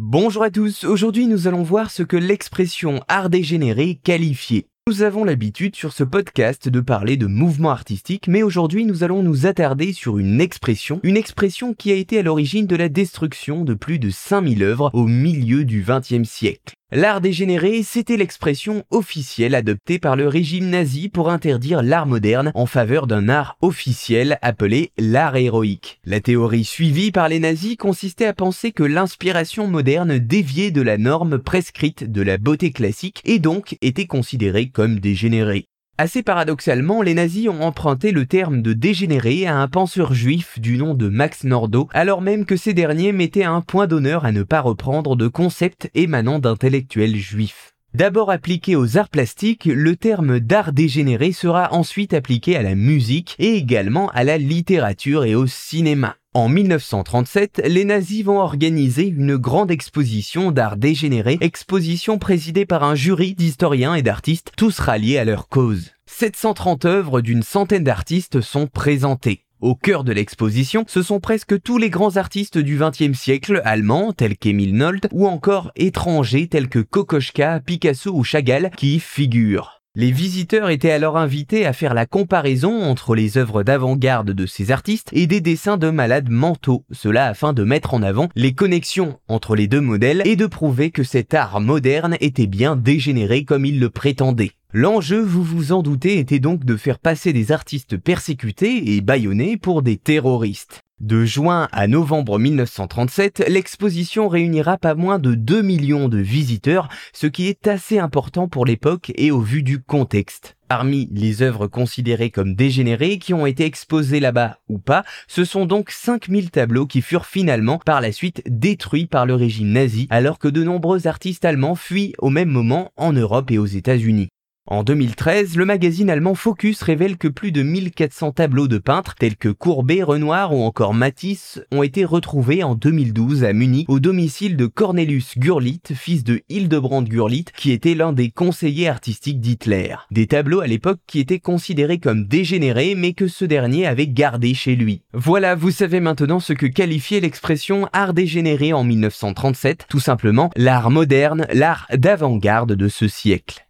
Bonjour à tous, aujourd'hui nous allons voir ce que l'expression art dégénéré qualifiait. Nous avons l'habitude sur ce podcast de parler de mouvement artistique, mais aujourd'hui nous allons nous attarder sur une expression, une expression qui a été à l'origine de la destruction de plus de 5000 œuvres au milieu du XXe siècle. L'art dégénéré, c'était l'expression officielle adoptée par le régime nazi pour interdire l'art moderne en faveur d'un art officiel appelé l'art héroïque. La théorie suivie par les nazis consistait à penser que l'inspiration moderne déviait de la norme prescrite de la beauté classique et donc était considérée comme dégénérée. Assez paradoxalement, les nazis ont emprunté le terme de dégénéré à un penseur juif du nom de Max Nordau, alors même que ces derniers mettaient un point d'honneur à ne pas reprendre de concepts émanant d'intellectuels juifs. D'abord appliqué aux arts plastiques, le terme d'art dégénéré sera ensuite appliqué à la musique et également à la littérature et au cinéma. En 1937, les nazis vont organiser une grande exposition d'art dégénéré, exposition présidée par un jury d'historiens et d'artistes, tous ralliés à leur cause. 730 œuvres d'une centaine d'artistes sont présentées. Au cœur de l'exposition, ce sont presque tous les grands artistes du XXe siècle, allemands tels qu'Emile Nolte, ou encore étrangers tels que Kokoschka, Picasso ou Chagall, qui y figurent. Les visiteurs étaient alors invités à faire la comparaison entre les œuvres d'avant-garde de ces artistes et des dessins de malades mentaux, cela afin de mettre en avant les connexions entre les deux modèles et de prouver que cet art moderne était bien dégénéré comme il le prétendait. L'enjeu, vous vous en doutez, était donc de faire passer des artistes persécutés et bâillonnés pour des terroristes. De juin à novembre 1937, l'exposition réunira pas moins de 2 millions de visiteurs, ce qui est assez important pour l'époque et au vu du contexte. Parmi les œuvres considérées comme dégénérées qui ont été exposées là-bas ou pas, ce sont donc 5000 tableaux qui furent finalement par la suite détruits par le régime nazi alors que de nombreux artistes allemands fuient au même moment en Europe et aux États-Unis. En 2013, le magazine allemand Focus révèle que plus de 1400 tableaux de peintres tels que Courbet, Renoir ou encore Matisse ont été retrouvés en 2012 à Munich au domicile de Cornelius Gurlitt, fils de Hildebrand Gurlitt, qui était l'un des conseillers artistiques d'Hitler. Des tableaux à l'époque qui étaient considérés comme dégénérés mais que ce dernier avait gardé chez lui. Voilà, vous savez maintenant ce que qualifiait l'expression art dégénéré en 1937, tout simplement l'art moderne, l'art d'avant-garde de ce siècle.